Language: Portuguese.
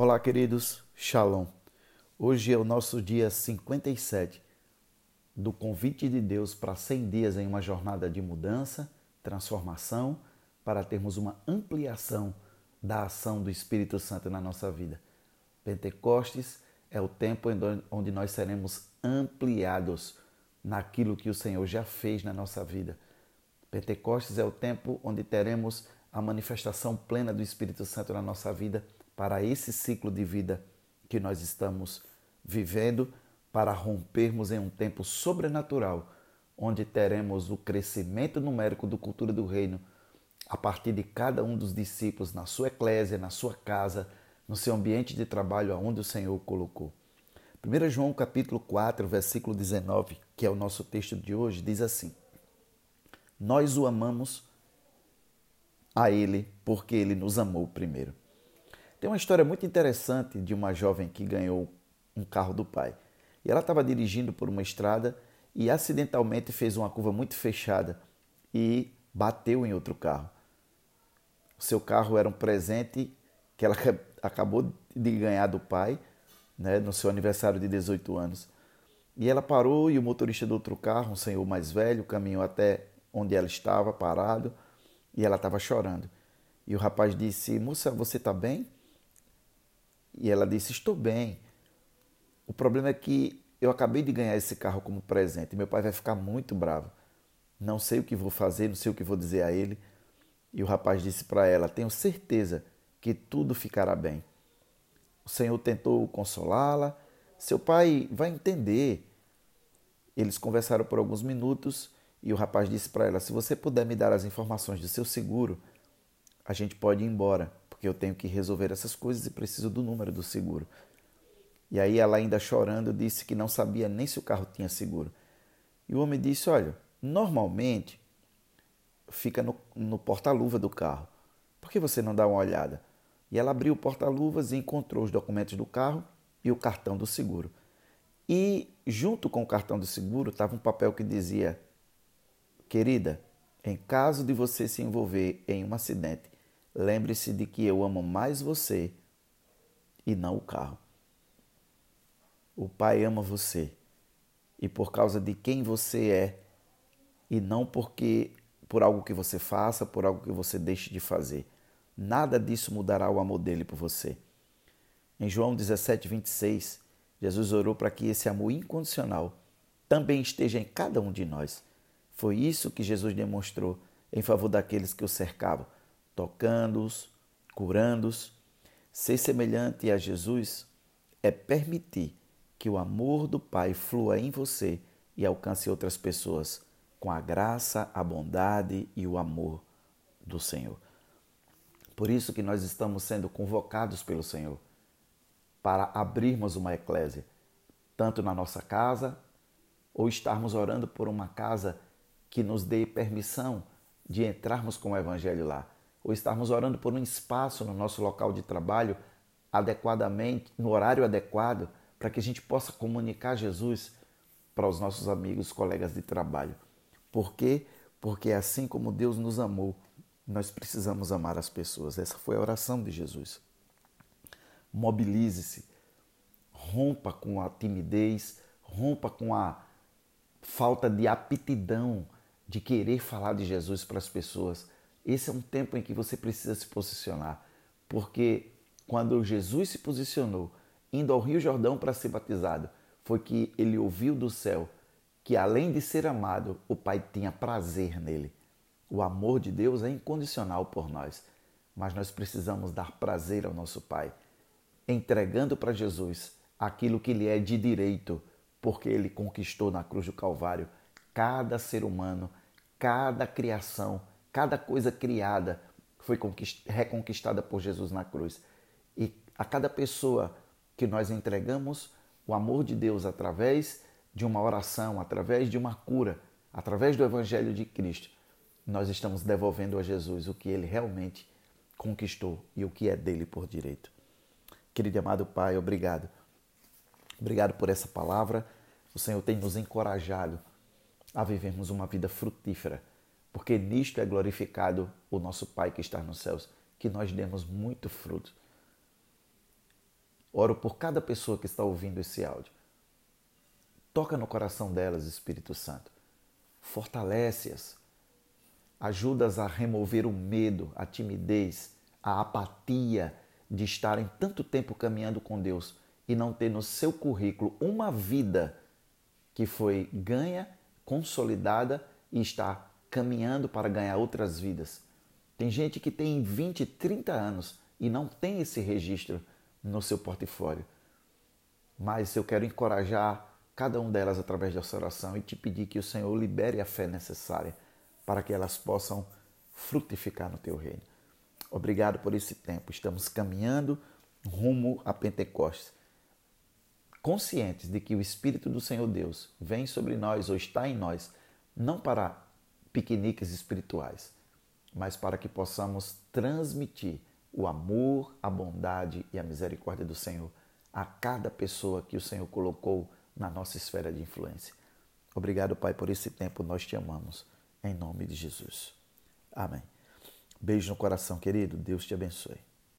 Olá, queridos, Shalom. Hoje é o nosso dia 57 do convite de Deus para 100 dias em uma jornada de mudança, transformação, para termos uma ampliação da ação do Espírito Santo na nossa vida. Pentecostes é o tempo onde nós seremos ampliados naquilo que o Senhor já fez na nossa vida. Pentecostes é o tempo onde teremos a manifestação plena do Espírito Santo na nossa vida para esse ciclo de vida que nós estamos vivendo, para rompermos em um tempo sobrenatural, onde teremos o crescimento numérico do cultura do reino a partir de cada um dos discípulos na sua eclésia, na sua casa, no seu ambiente de trabalho aonde o Senhor colocou. 1 João capítulo 4, versículo 19, que é o nosso texto de hoje, diz assim: Nós o amamos a ele porque ele nos amou primeiro. Tem uma história muito interessante de uma jovem que ganhou um carro do pai. E ela estava dirigindo por uma estrada e acidentalmente fez uma curva muito fechada e bateu em outro carro. O seu carro era um presente que ela acabou de ganhar do pai, né, no seu aniversário de 18 anos. E ela parou e o motorista do outro carro, um senhor mais velho, caminhou até onde ela estava, parado, e ela estava chorando. E o rapaz disse: Moça, você está bem? E ela disse: Estou bem. O problema é que eu acabei de ganhar esse carro como presente. Meu pai vai ficar muito bravo. Não sei o que vou fazer, não sei o que vou dizer a ele. E o rapaz disse para ela: Tenho certeza que tudo ficará bem. O Senhor tentou consolá-la. Seu pai vai entender. Eles conversaram por alguns minutos e o rapaz disse para ela: Se você puder me dar as informações do seu seguro, a gente pode ir embora porque eu tenho que resolver essas coisas e preciso do número do seguro. E aí ela ainda chorando disse que não sabia nem se o carro tinha seguro. E o homem disse: Olha, normalmente fica no, no porta-luva do carro. Por que você não dá uma olhada? E ela abriu o porta-luvas e encontrou os documentos do carro e o cartão do seguro. E junto com o cartão do seguro estava um papel que dizia: Querida, em caso de você se envolver em um acidente Lembre-se de que eu amo mais você e não o carro. O Pai ama você e por causa de quem você é e não porque por algo que você faça, por algo que você deixe de fazer. Nada disso mudará o amor dele por você. Em João 17, 26, Jesus orou para que esse amor incondicional também esteja em cada um de nós. Foi isso que Jesus demonstrou em favor daqueles que o cercavam tocando-os, curando-os. Ser semelhante a Jesus é permitir que o amor do Pai flua em você e alcance outras pessoas com a graça, a bondade e o amor do Senhor. Por isso que nós estamos sendo convocados pelo Senhor para abrirmos uma eclésia, tanto na nossa casa, ou estarmos orando por uma casa que nos dê permissão de entrarmos com o Evangelho lá ou estarmos orando por um espaço no nosso local de trabalho adequadamente, no horário adequado, para que a gente possa comunicar Jesus para os nossos amigos, colegas de trabalho. Por quê? Porque assim como Deus nos amou, nós precisamos amar as pessoas. Essa foi a oração de Jesus. Mobilize-se, rompa com a timidez, rompa com a falta de aptidão de querer falar de Jesus para as pessoas esse é um tempo em que você precisa se posicionar, porque quando Jesus se posicionou, indo ao Rio Jordão para ser batizado, foi que ele ouviu do céu que além de ser amado, o Pai tinha prazer nele. O amor de Deus é incondicional por nós, mas nós precisamos dar prazer ao nosso Pai, entregando para Jesus aquilo que lhe é de direito, porque ele conquistou na cruz do Calvário cada ser humano, cada criação Cada coisa criada foi reconquistada por Jesus na cruz. E a cada pessoa que nós entregamos o amor de Deus através de uma oração, através de uma cura, através do Evangelho de Cristo, nós estamos devolvendo a Jesus o que ele realmente conquistou e o que é dele por direito. Querido e amado Pai, obrigado. Obrigado por essa palavra. O Senhor tem nos encorajado a vivermos uma vida frutífera porque nisto é glorificado o nosso Pai que está nos céus, que nós demos muito fruto. Oro por cada pessoa que está ouvindo esse áudio. Toca no coração delas, Espírito Santo. Fortalece-as. Ajuda-as a remover o medo, a timidez, a apatia de estarem tanto tempo caminhando com Deus e não ter no seu currículo uma vida que foi ganha, consolidada e está caminhando para ganhar outras vidas. Tem gente que tem 20, 30 anos e não tem esse registro no seu portfólio. Mas eu quero encorajar cada uma delas através dessa oração e te pedir que o Senhor libere a fé necessária para que elas possam frutificar no teu reino. Obrigado por esse tempo. Estamos caminhando rumo a Pentecostes, conscientes de que o Espírito do Senhor Deus vem sobre nós ou está em nós, não para piqueniques espirituais, mas para que possamos transmitir o amor, a bondade e a misericórdia do Senhor a cada pessoa que o Senhor colocou na nossa esfera de influência. Obrigado, Pai, por esse tempo. Nós te amamos. Em nome de Jesus. Amém. Beijo no coração, querido. Deus te abençoe.